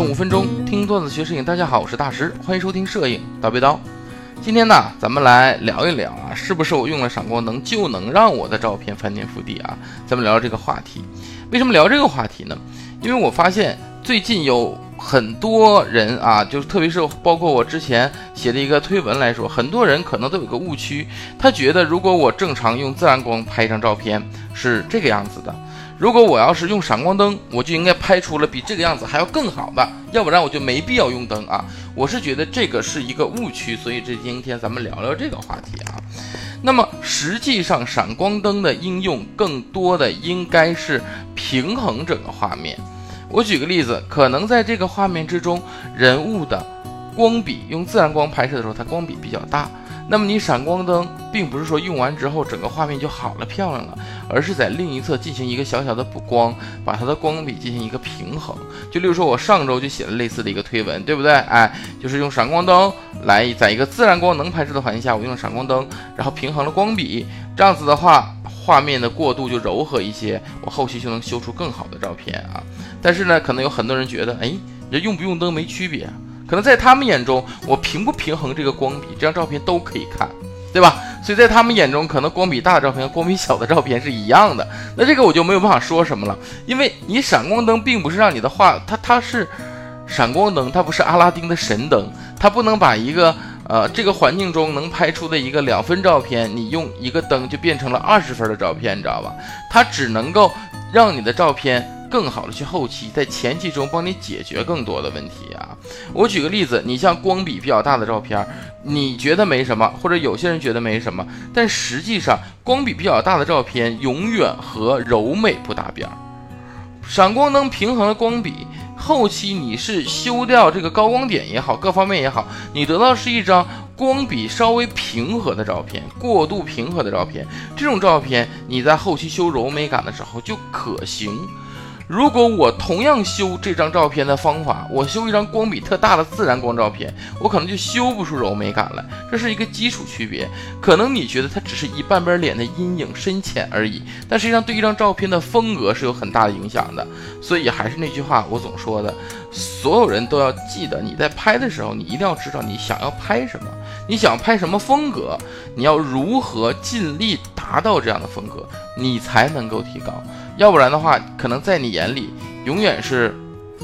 五分钟听段子学摄影，大家好，我是大师，欢迎收听摄影刀背刀。今天呢，咱们来聊一聊啊，是不是我用了闪光灯就能让我的照片翻天覆地啊？咱们聊聊这个话题。为什么聊这个话题呢？因为我发现最近有很多人啊，就是特别是包括我之前写的一个推文来说，很多人可能都有个误区，他觉得如果我正常用自然光拍一张照片是这个样子的。如果我要是用闪光灯，我就应该拍出了比这个样子还要更好的，要不然我就没必要用灯啊。我是觉得这个是一个误区，所以这今天咱们聊聊这个话题啊。那么实际上，闪光灯的应用更多的应该是平衡整个画面。我举个例子，可能在这个画面之中，人物的光比用自然光拍摄的时候，它光比比较大。那么你闪光灯并不是说用完之后整个画面就好了漂亮了，而是在另一侧进行一个小小的补光，把它的光比进行一个平衡。就例如说，我上周就写了类似的一个推文，对不对？哎，就是用闪光灯来在一个自然光能拍摄的环境下，我用闪光灯，然后平衡了光比，这样子的话，画面的过渡就柔和一些，我后期就能修出更好的照片啊。但是呢，可能有很多人觉得，哎，这用不用灯没区别。可能在他们眼中，我平不平衡这个光比，这张照片都可以看，对吧？所以在他们眼中，可能光比大的照片和光比小的照片是一样的。那这个我就没有办法说什么了，因为你闪光灯并不是让你的画，它它是闪光灯，它不是阿拉丁的神灯，它不能把一个呃这个环境中能拍出的一个两分照片，你用一个灯就变成了二十分的照片，你知道吧？它只能够让你的照片。更好的去后期，在前期中帮你解决更多的问题啊！我举个例子，你像光比比较大的照片，你觉得没什么，或者有些人觉得没什么，但实际上光比比较大的照片永远和柔美不搭边儿。闪光灯平衡了光比，后期你是修掉这个高光点也好，各方面也好，你得到是一张光比稍微平和的照片，过度平和的照片。这种照片你在后期修柔美感的时候就可行。如果我同样修这张照片的方法，我修一张光比特大的自然光照片，我可能就修不出柔美感来。这是一个基础区别。可能你觉得它只是一半边脸的阴影深浅而已，但实际上对一张照片的风格是有很大的影响的。所以还是那句话，我总说的，所有人都要记得，你在拍的时候，你一定要知道你想要拍什么，你想拍什么风格，你要如何尽力达到这样的风格，你才能够提高。要不然的话，可能在你眼里永远是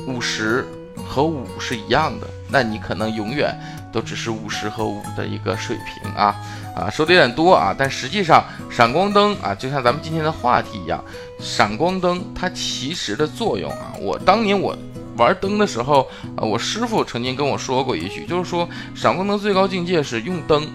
五十和五是一样的，那你可能永远都只是五十和五的一个水平啊啊，说的有点多啊，但实际上闪光灯啊，就像咱们今天的话题一样，闪光灯它其实的作用啊，我当年我玩灯的时候啊，我师傅曾经跟我说过一句，就是说闪光灯最高境界是用灯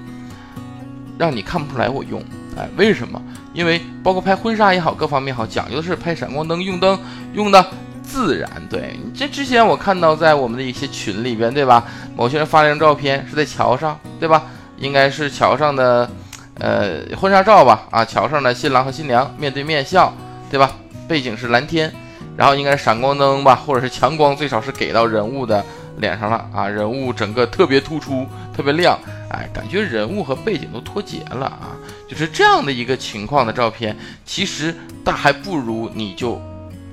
让你看不出来我用。哎，为什么？因为包括拍婚纱也好，各方面好，讲究的是拍闪光灯，用灯用的自然。对这之前我看到在我们的一些群里边，对吧？某些人发了一张照片是在桥上，对吧？应该是桥上的，呃，婚纱照吧？啊，桥上的新郎和新娘面对面笑，对吧？背景是蓝天，然后应该是闪光灯吧，或者是强光，最少是给到人物的脸上了啊，人物整个特别突出，特别亮。哎，感觉人物和背景都脱节了啊！就是这样的一个情况的照片，其实大还不如你就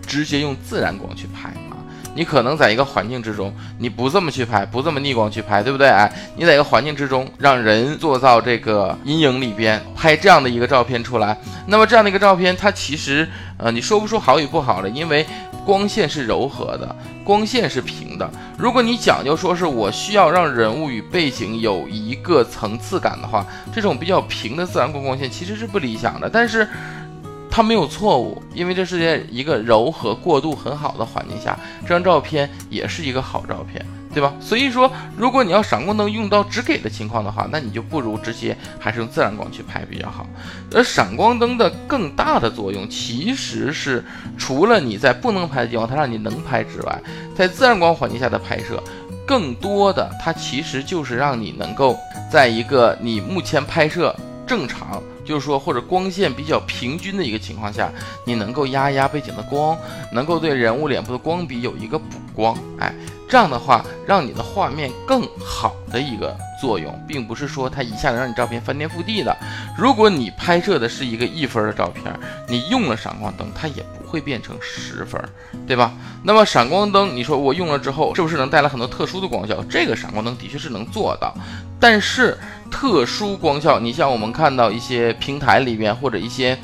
直接用自然光去拍啊。你可能在一个环境之中，你不这么去拍，不这么逆光去拍，对不对？哎，你在一个环境之中，让人做到这个阴影里边拍这样的一个照片出来，那么这样的一个照片，它其实呃，你说不出好与不好的，因为。光线是柔和的，光线是平的。如果你讲究说是我需要让人物与背景有一个层次感的话，这种比较平的自然光光线其实是不理想的。但是它没有错误，因为这是在一个柔和过渡很好的环境下，这张照片也是一个好照片。对吧？所以说，如果你要闪光灯用到只给的情况的话，那你就不如直接还是用自然光去拍比较好。而闪光灯的更大的作用，其实是除了你在不能拍的地方它让你能拍之外，在自然光环境下的拍摄，更多的它其实就是让你能够在一个你目前拍摄正常。就是说，或者光线比较平均的一个情况下，你能够压一压背景的光，能够对人物脸部的光比有一个补光，哎，这样的话，让你的画面更好的一个作用，并不是说它一下子让你照片翻天覆地的。如果你拍摄的是一个一分的照片，你用了闪光灯，它也不会变成十分，对吧？那么闪光灯，你说我用了之后，是不是能带来很多特殊的光效？这个闪光灯的确是能做到，但是特殊光效，你像我们看到一些平台里边或者一些，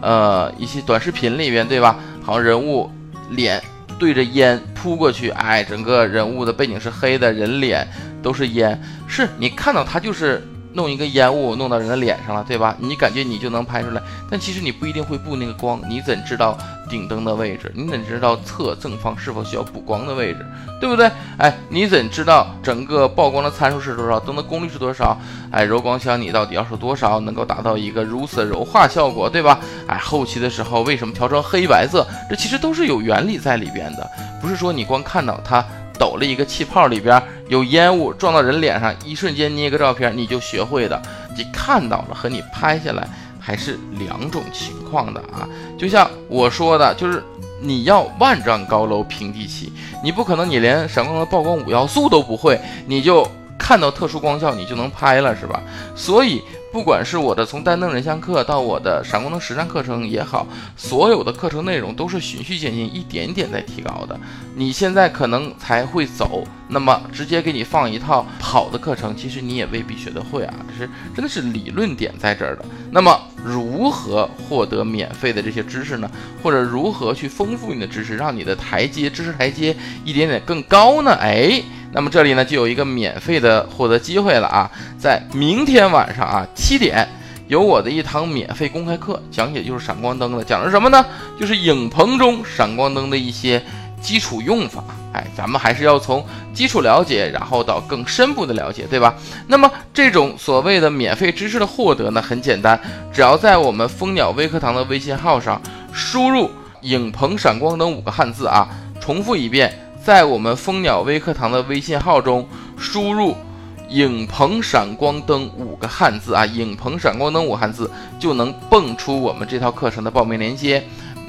呃，一些短视频里边，对吧？好像人物脸。对着烟扑过去，哎，整个人物的背景是黑的，人脸都是烟，是你看到它就是弄一个烟雾弄到人的脸上了，对吧？你感觉你就能拍出来，但其实你不一定会布那个光，你怎知道顶灯的位置？你怎知道侧正方是否需要补光的位置？对不对？哎，你怎知道整个曝光的参数是多少？灯的功率是多少？哎，柔光箱你到底要是多少能够达到一个如此柔化效果，对吧？哎，后期的时候为什么调成黑白色？这其实都是有原理在里边的，不是说你光看到它抖了一个气泡里边有烟雾撞到人脸上，一瞬间捏个照片你就学会的。你看到了和你拍下来还是两种情况的啊！就像我说的，就是。你要万丈高楼平地起，你不可能，你连闪光灯曝光五要素都不会，你就看到特殊光效，你就能拍了，是吧？所以。不管是我的从单灯人像课到我的闪光灯实战课程也好，所有的课程内容都是循序渐进，一点点在提高的。你现在可能才会走，那么直接给你放一套跑的课程，其实你也未必学得会啊。这是真的是理论点在这儿的。那么如何获得免费的这些知识呢？或者如何去丰富你的知识，让你的台阶知识台阶一点点更高呢？哎。那么这里呢就有一个免费的获得机会了啊，在明天晚上啊七点，有我的一堂免费公开课，讲解就是闪光灯的，讲的是什么呢？就是影棚中闪光灯的一些基础用法。哎，咱们还是要从基础了解，然后到更深步的了解，对吧？那么这种所谓的免费知识的获得呢，很简单，只要在我们蜂鸟微课堂的微信号上输入“影棚闪光灯”五个汉字啊，重复一遍。在我们蜂鸟微课堂的微信号中输入“影棚闪光灯”五个汉字啊，“影棚闪光灯”五汉字就能蹦出我们这套课程的报名链接，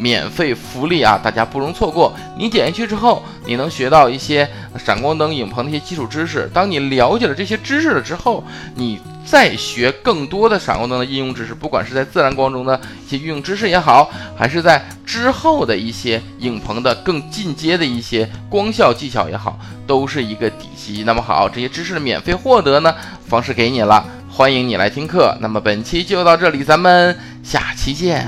免费福利啊，大家不容错过。你点进去之后，你能学到一些闪光灯、影棚的一些基础知识。当你了解了这些知识了之后，你。再学更多的闪光灯的应用知识，不管是在自然光中的一些运用知识也好，还是在之后的一些影棚的更进阶的一些光效技巧也好，都是一个底基。那么好，这些知识的免费获得呢，方式给你了，欢迎你来听课。那么本期就到这里，咱们下期见。